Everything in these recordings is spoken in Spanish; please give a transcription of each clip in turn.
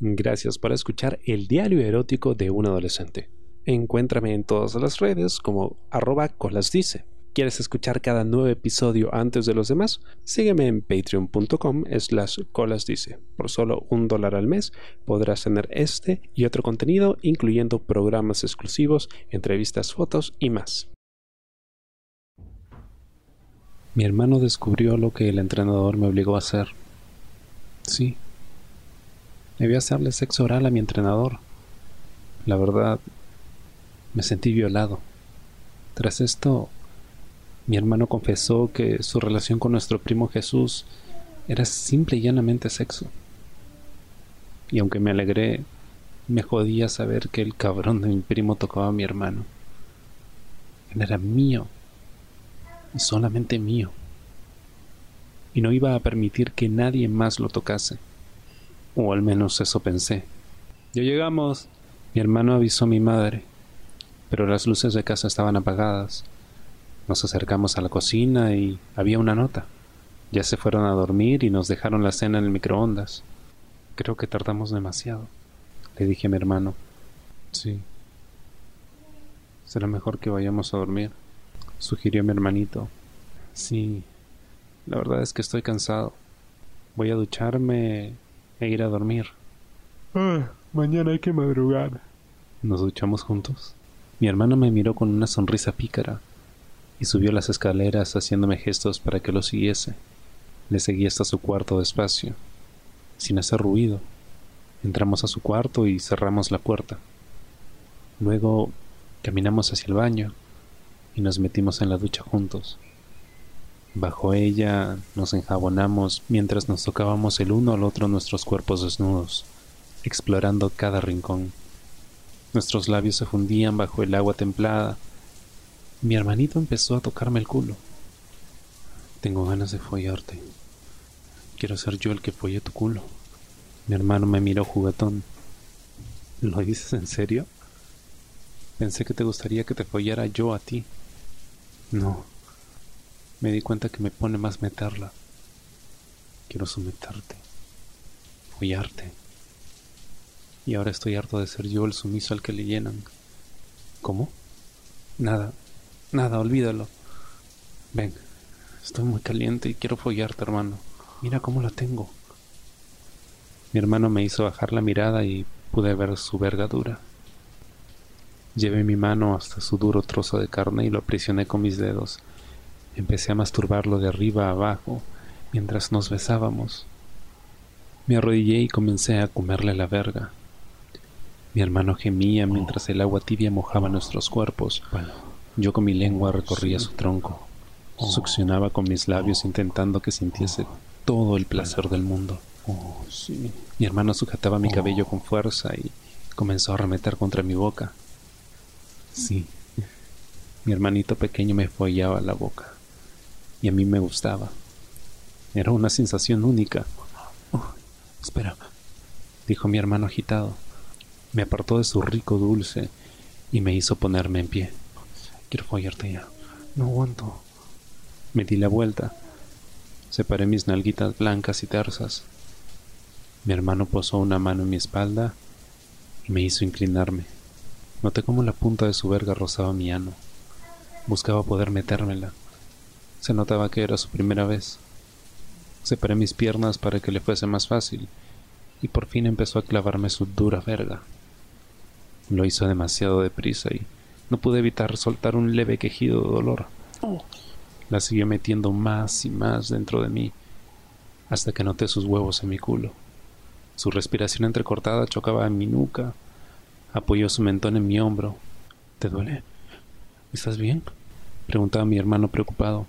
Gracias por escuchar el diario erótico de un adolescente. Encuéntrame en todas las redes como arroba colasdice. ¿Quieres escuchar cada nuevo episodio antes de los demás? Sígueme en patreon.com slash colasdice. Por solo un dólar al mes podrás tener este y otro contenido, incluyendo programas exclusivos, entrevistas, fotos y más. Mi hermano descubrió lo que el entrenador me obligó a hacer. Sí. Debí hacerle sexo oral a mi entrenador. La verdad, me sentí violado. Tras esto, mi hermano confesó que su relación con nuestro primo Jesús era simple y llanamente sexo. Y aunque me alegré, me jodía saber que el cabrón de mi primo tocaba a mi hermano. Él era mío, solamente mío. Y no iba a permitir que nadie más lo tocase. O al menos eso pensé. Ya llegamos. Mi hermano avisó a mi madre, pero las luces de casa estaban apagadas. Nos acercamos a la cocina y había una nota. Ya se fueron a dormir y nos dejaron la cena en el microondas. Creo que tardamos demasiado, le dije a mi hermano. Sí. Será mejor que vayamos a dormir, sugirió mi hermanito. Sí, la verdad es que estoy cansado. Voy a ducharme e ir a dormir. Ah, mañana hay que madrugar. Nos duchamos juntos. Mi hermano me miró con una sonrisa pícara y subió las escaleras haciéndome gestos para que lo siguiese. Le seguí hasta su cuarto despacio, sin hacer ruido. Entramos a su cuarto y cerramos la puerta. Luego caminamos hacia el baño y nos metimos en la ducha juntos. Bajo ella nos enjabonamos mientras nos tocábamos el uno al otro nuestros cuerpos desnudos, explorando cada rincón. Nuestros labios se fundían bajo el agua templada. Mi hermanito empezó a tocarme el culo. Tengo ganas de follarte. Quiero ser yo el que folle tu culo. Mi hermano me miró juguetón. ¿Lo dices en serio? Pensé que te gustaría que te follara yo a ti. No. Me di cuenta que me pone más meterla. Quiero someterte. Follarte. Y ahora estoy harto de ser yo el sumiso al que le llenan. ¿Cómo? Nada. Nada, olvídalo. Ven. Estoy muy caliente y quiero follarte, hermano. Mira cómo la tengo. Mi hermano me hizo bajar la mirada y pude ver su vergadura. Llevé mi mano hasta su duro trozo de carne y lo aprisioné con mis dedos. Empecé a masturbarlo de arriba a abajo mientras nos besábamos. Me arrodillé y comencé a comerle la verga. Mi hermano gemía mientras el agua tibia mojaba nuestros cuerpos. Yo con mi lengua recorría su tronco. Succionaba con mis labios intentando que sintiese todo el placer del mundo. Mi hermano sujetaba mi cabello con fuerza y comenzó a arremeter contra mi boca. Sí, mi hermanito pequeño me follaba la boca y a mí me gustaba. Era una sensación única. Oh, espera, dijo mi hermano agitado. Me apartó de su rico dulce y me hizo ponerme en pie. Quiero follarte ya. No aguanto. Me di la vuelta. Separé mis nalguitas blancas y tersas. Mi hermano posó una mano en mi espalda y me hizo inclinarme. Noté cómo la punta de su verga rozaba mi ano. Buscaba poder metérmela. Se notaba que era su primera vez. Separé mis piernas para que le fuese más fácil, y por fin empezó a clavarme su dura verga. Lo hizo demasiado deprisa y no pude evitar soltar un leve quejido de dolor. La siguió metiendo más y más dentro de mí, hasta que noté sus huevos en mi culo. Su respiración entrecortada chocaba en mi nuca, Apoyó su mentón en mi hombro. ¿Te duele? ¿Estás bien? Preguntaba mi hermano preocupado.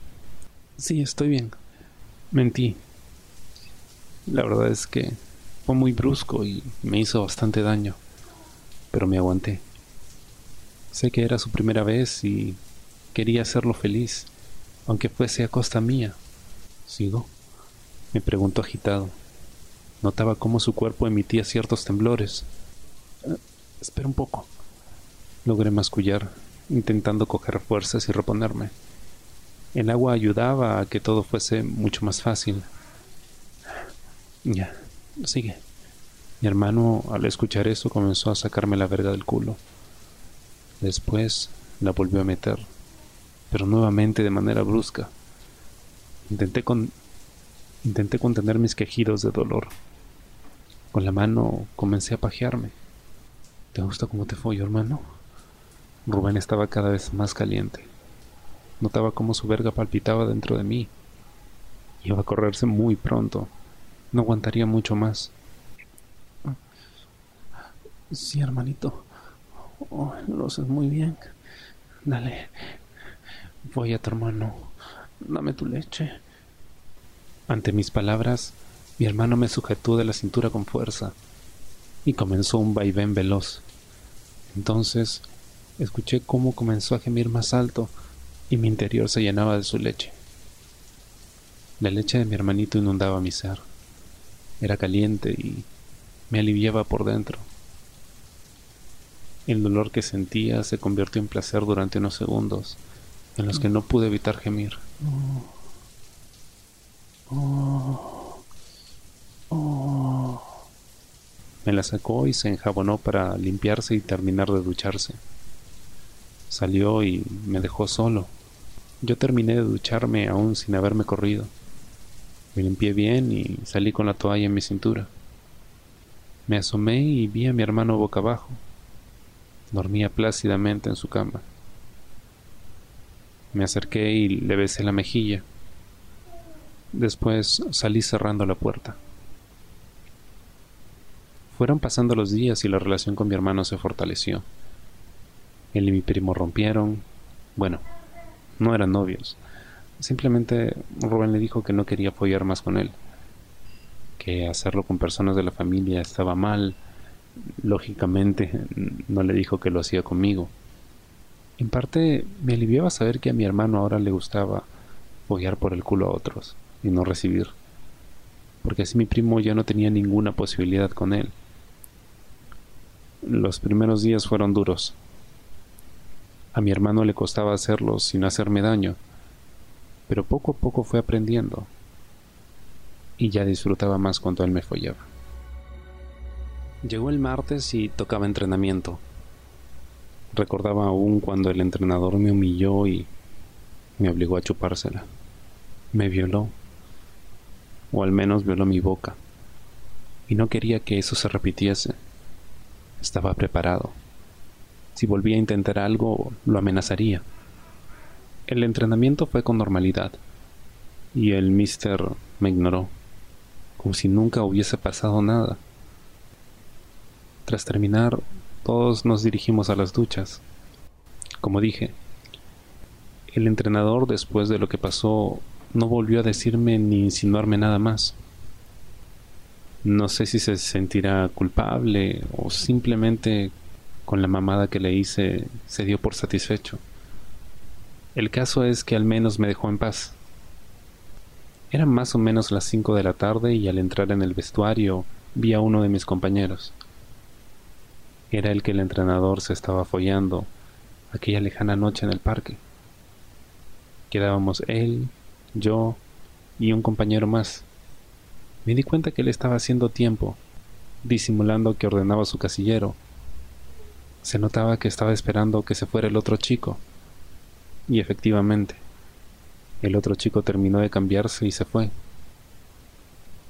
Sí, estoy bien. Mentí. La verdad es que fue muy brusco y me hizo bastante daño. Pero me aguanté. Sé que era su primera vez y quería hacerlo feliz, aunque fuese a costa mía. ¿Sigo? Me preguntó agitado. Notaba cómo su cuerpo emitía ciertos temblores. Espera un poco. Logré mascullar, intentando coger fuerzas y reponerme. El agua ayudaba a que todo fuese mucho más fácil. Ya, sigue. Mi hermano, al escuchar eso, comenzó a sacarme la verga del culo. Después la volvió a meter, pero nuevamente de manera brusca. Intenté, con... Intenté contener mis quejidos de dolor. Con la mano comencé a pajearme. ¿Te gusta cómo te fue, hermano? Rubén estaba cada vez más caliente. Notaba cómo su verga palpitaba dentro de mí. Iba a correrse muy pronto. No aguantaría mucho más. Sí, hermanito. Oh, lo haces muy bien. Dale. Voy a tu hermano. Dame tu leche. Ante mis palabras, mi hermano me sujetó de la cintura con fuerza y comenzó un vaivén veloz. Entonces escuché cómo comenzó a gemir más alto y mi interior se llenaba de su leche. La leche de mi hermanito inundaba mi ser. Era caliente y me aliviaba por dentro. El dolor que sentía se convirtió en placer durante unos segundos, en los que no pude evitar gemir. Me la sacó y se enjabonó para limpiarse y terminar de ducharse. Salió y me dejó solo. Yo terminé de ducharme aún sin haberme corrido. Me limpié bien y salí con la toalla en mi cintura. Me asomé y vi a mi hermano boca abajo. Dormía plácidamente en su cama. Me acerqué y le besé la mejilla. Después salí cerrando la puerta. Fueron pasando los días y la relación con mi hermano se fortaleció. Él y mi primo rompieron. Bueno, no eran novios. Simplemente Rubén le dijo que no quería apoyar más con él. Que hacerlo con personas de la familia estaba mal lógicamente no le dijo que lo hacía conmigo. En parte me aliviaba saber que a mi hermano ahora le gustaba follar por el culo a otros y no recibir, porque así mi primo ya no tenía ninguna posibilidad con él. Los primeros días fueron duros. A mi hermano le costaba hacerlo sin hacerme daño, pero poco a poco fue aprendiendo y ya disfrutaba más cuando él me follaba. Llegó el martes y tocaba entrenamiento. Recordaba aún cuando el entrenador me humilló y me obligó a chupársela. Me violó, o al menos violó mi boca, y no quería que eso se repitiese. Estaba preparado. Si volvía a intentar algo, lo amenazaría. El entrenamiento fue con normalidad, y el mister me ignoró, como si nunca hubiese pasado nada. Tras terminar, todos nos dirigimos a las duchas. Como dije, el entrenador después de lo que pasó no volvió a decirme ni insinuarme nada más. No sé si se sentirá culpable o simplemente con la mamada que le hice se dio por satisfecho. El caso es que al menos me dejó en paz. Eran más o menos las cinco de la tarde y al entrar en el vestuario vi a uno de mis compañeros. Era el que el entrenador se estaba follando aquella lejana noche en el parque. Quedábamos él, yo y un compañero más. Me di cuenta que él estaba haciendo tiempo, disimulando que ordenaba su casillero. Se notaba que estaba esperando que se fuera el otro chico. Y efectivamente, el otro chico terminó de cambiarse y se fue.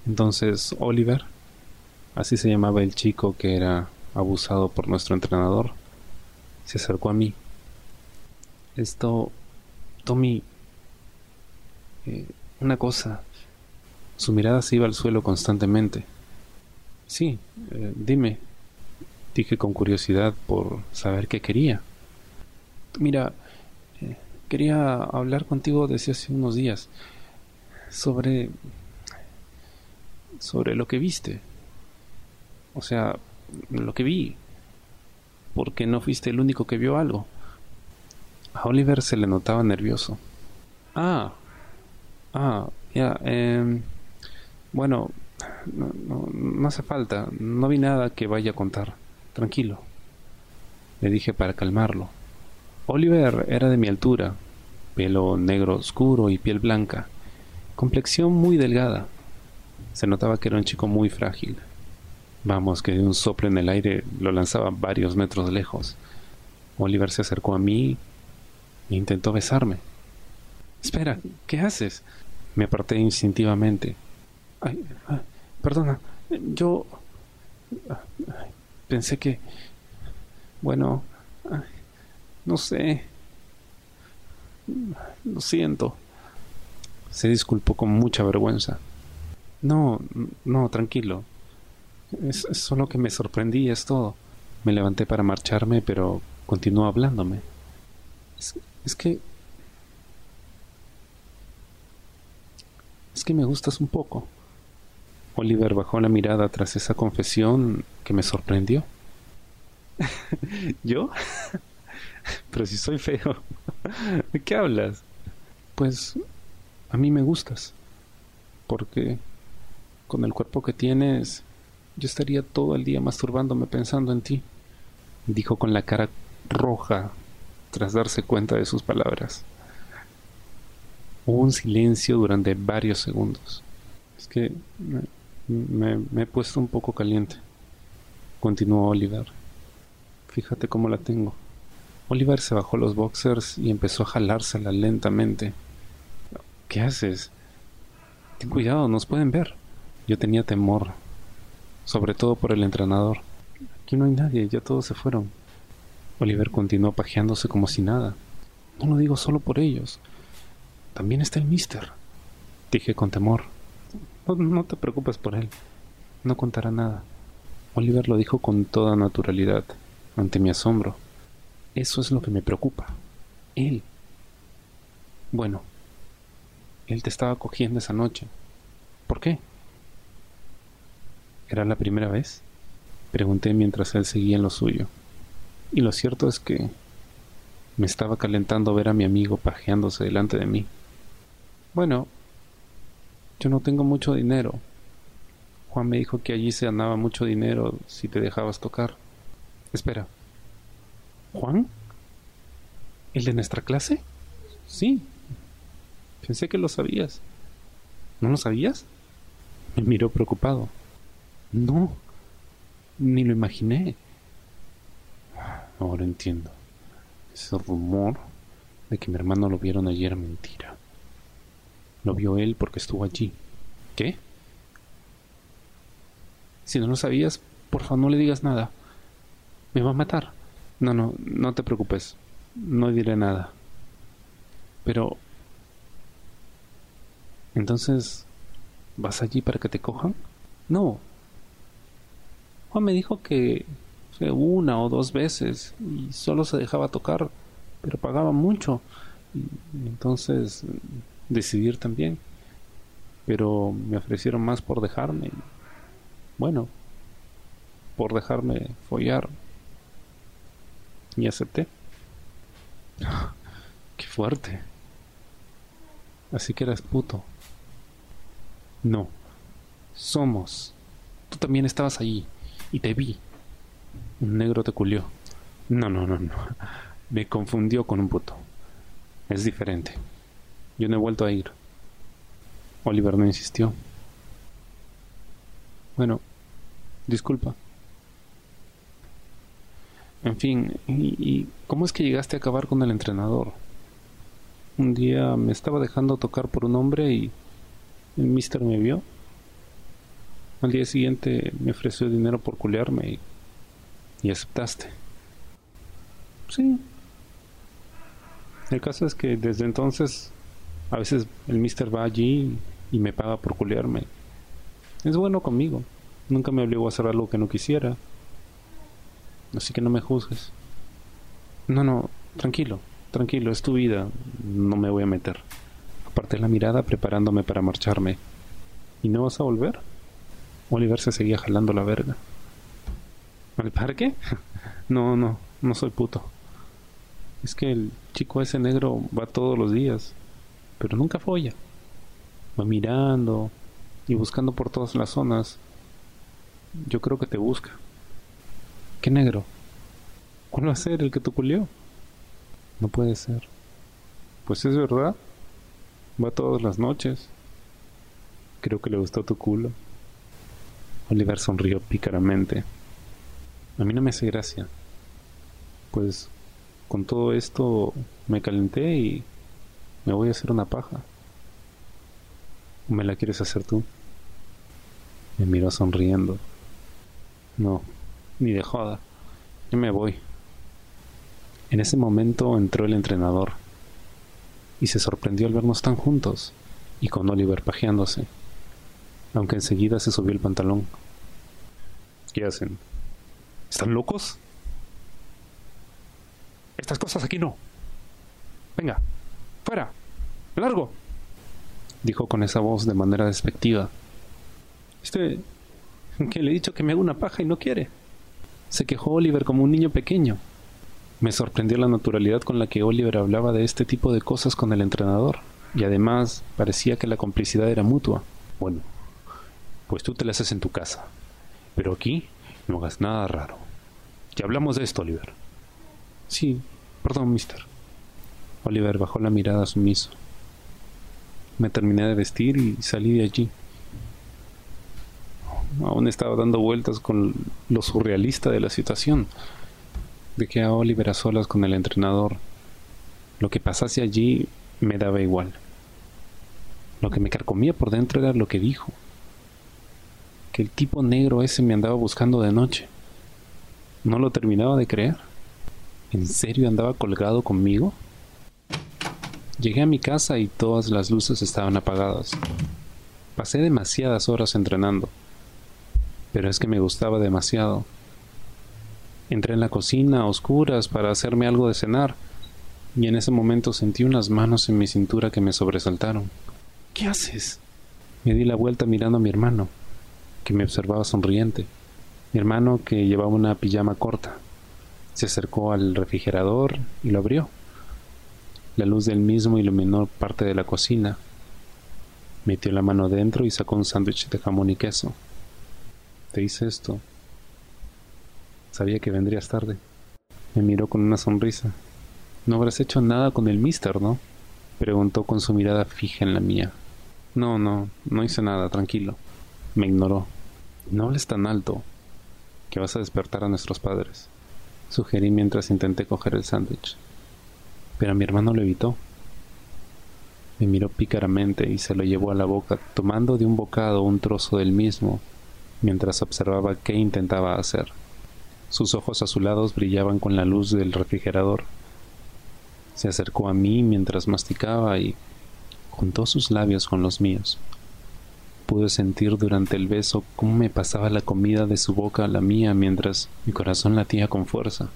Entonces Oliver, así se llamaba el chico que era abusado por nuestro entrenador, se acercó a mí. Esto, Tommy, eh, una cosa, su mirada se iba al suelo constantemente. Sí, eh, dime, dije con curiosidad por saber qué quería. Mira, eh, quería hablar contigo desde hace unos días sobre sobre lo que viste. O sea, lo que vi. Porque no fuiste el único que vio algo. A Oliver se le notaba nervioso. Ah, ah, ya, em, bueno, no, hace falta, no vi nada que vaya a contar. Tranquilo, le dije para calmarlo. Oliver era de mi altura, pelo negro oscuro y piel blanca, complexión muy delgada. Se notaba que era un chico muy frágil Vamos, que de un soplo en el aire lo lanzaba varios metros lejos. Oliver se acercó a mí e intentó besarme. Espera, ¿qué haces? Me aparté instintivamente. Ay, perdona, yo pensé que... Bueno, no sé. Lo siento. Se disculpó con mucha vergüenza. No, no, tranquilo. Es, solo que me sorprendí, es todo. Me levanté para marcharme, pero continuó hablándome. Es, es que... Es que me gustas un poco. Oliver bajó la mirada tras esa confesión que me sorprendió. ¿Yo? Pero si soy feo. ¿De qué hablas? Pues a mí me gustas. Porque con el cuerpo que tienes, yo estaría todo el día masturbándome pensando en ti, dijo con la cara roja tras darse cuenta de sus palabras. Hubo un silencio durante varios segundos. Es que me, he puesto un poco caliente, continuó Oliver. Fíjate cómo la tengo. Oliver se bajó los boxers y empezó a jalársela lentamente. ¿Qué haces? Ten cuidado, nos pueden ver. Yo tenía temor, sobre todo por el entrenador. Aquí no hay nadie, ya todos se fueron. Oliver continuó pajeándose como si nada. No lo digo solo por ellos. También está el mister. Dije con temor. No, te preocupes por él. No contará nada. Oliver lo dijo con toda naturalidad, ante mi asombro. Eso es lo que me preocupa. Él. Bueno, él te estaba cogiendo esa noche. ¿Por qué? ¿Era la primera vez? Pregunté mientras él seguía en lo suyo. Y lo cierto es que me estaba calentando ver a mi amigo pajeándose delante de mí. Bueno, yo no tengo mucho dinero. Juan me dijo que allí se ganaba mucho dinero si te dejabas tocar. Espera. ¿Juan? ¿El de nuestra clase? Sí. Pensé que lo sabías. ¿No lo sabías? Me miró preocupado. No, ni lo imaginé. Ahora entiendo. Ese rumor de que mi hermano lo vieron ayer era mentira. Lo vio él porque estuvo allí. ¿Qué? Si no lo sabías, por favor no le digas nada. Me va a matar. No, no, no te preocupes. No diré nada. Pero... Entonces... ¿Vas allí para que te cojan? No, Juan me dijo que una o dos veces y solo se dejaba tocar, pero pagaba mucho. Entonces decidir también. Pero me ofrecieron más por dejarme. Bueno, por dejarme follar. Y acepté. Qué fuerte. Así que eras puto. No. Somos. Tú también estabas allí y te vi. Un negro te culió. No, no, no, no. Me confundió con un puto. Es diferente. Yo no he vuelto a ir. Oliver no insistió. Bueno, disculpa. En fin, ¿y, cómo es que llegaste a acabar con el entrenador? Un día me estaba dejando tocar por un hombre y el mister me vio al día siguiente me ofreció dinero por culearme y, aceptaste. Sí. El caso es que desde entonces a veces el mister va allí y me paga por culearme. Es bueno conmigo. Nunca me obligó a hacer algo que no quisiera. Así que no me juzgues. No, no, tranquilo, tranquilo, es tu vida. No me voy a meter. Aparté la mirada preparándome para marcharme. ¿Y no vas a volver? Oliver se seguía jalando la verga. ¿Al parque? No, no, no soy puto. Es que el chico ese negro va todos los días, pero nunca folla. Va mirando y buscando por todas las zonas. Yo creo que te busca. ¿Qué negro? ¿Cuál va a ser el que te culió? No puede ser. Pues es verdad. Va todas las noches. Creo que le gustó tu culo. Oliver sonrió pícaramente. A mí no me hace gracia. Pues con todo esto me calenté y me voy a hacer una paja. ¿Me la quieres hacer tú? Me miró sonriendo. No, ni de joda. Yo me voy. En ese momento entró el entrenador y se sorprendió al vernos tan juntos y con Oliver pajeándose, aunque enseguida se subió el pantalón. ¿Qué hacen? ¿Están locos? Estas cosas aquí no. Venga, fuera, largo, dijo con esa voz de manera despectiva. Este, que le he dicho que me haga una paja y no quiere. Se quejó Oliver como un niño pequeño. Me sorprendió la naturalidad con la que Oliver hablaba de este tipo de cosas con el entrenador, y además parecía que la complicidad era mutua. Bueno, pues tú te la haces en tu casa, pero aquí no hagas nada raro. Ya hablamos de esto, Oliver. Sí, perdón, mister. Oliver bajó la mirada sumiso. Me terminé de vestir y salí de allí. Aún estaba dando vueltas con lo surrealista de la situación. Dejé a Oliver a solas con el entrenador. Lo que pasase allí me daba igual. Lo que me carcomía por dentro era lo que dijo. Que el tipo negro ese me andaba buscando de noche. No lo terminaba de creer. ¿En serio andaba colgado conmigo? Llegué a mi casa y todas las luces estaban apagadas. Pasé demasiadas horas entrenando, pero es que me gustaba demasiado. Entré en la cocina a oscuras para hacerme algo de cenar, y en ese momento sentí unas manos en mi cintura que me sobresaltaron. ¿Qué haces? Me di la vuelta mirando a mi hermano, que me observaba sonriente. Mi hermano, que llevaba una pijama corta, se acercó al refrigerador y lo abrió. La luz del mismo iluminó parte de la cocina. Metió la mano dentro y sacó un sándwich de jamón y queso. Te hice esto. Sabía que vendrías tarde. Me miró con una sonrisa. No habrás hecho nada con el mister, ¿no? Preguntó con su mirada fija en la mía. No, no, no hice nada, tranquilo. Me ignoró. No hables tan alto, que vas a despertar a nuestros padres. Sugerí mientras intenté coger el sándwich pero mi hermano lo evitó. Me miró pícaramente y se lo llevó a la boca, tomando de un bocado un trozo del mismo, mientras observaba qué intentaba hacer. Sus ojos azulados brillaban con la luz del refrigerador. Se acercó a mí mientras masticaba y juntó sus labios con los míos. Pude sentir durante el beso cómo me pasaba la comida de su boca a la mía mientras mi corazón latía con fuerza.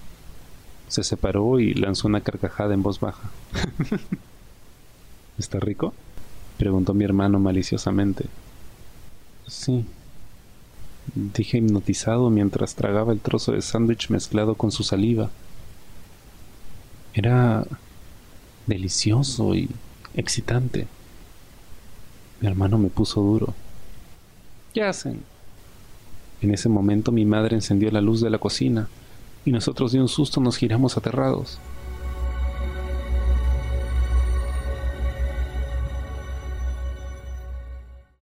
Se separó y lanzó una carcajada en voz baja. ¿Está rico? preguntó mi hermano maliciosamente. Sí, dije hipnotizado mientras tragaba el trozo de sándwich mezclado con su saliva. Era delicioso y excitante. Mi hermano me puso duro. ¿Qué hacen? En ese momento mi madre encendió la luz de la cocina y nosotros de un susto nos giramos aterrados.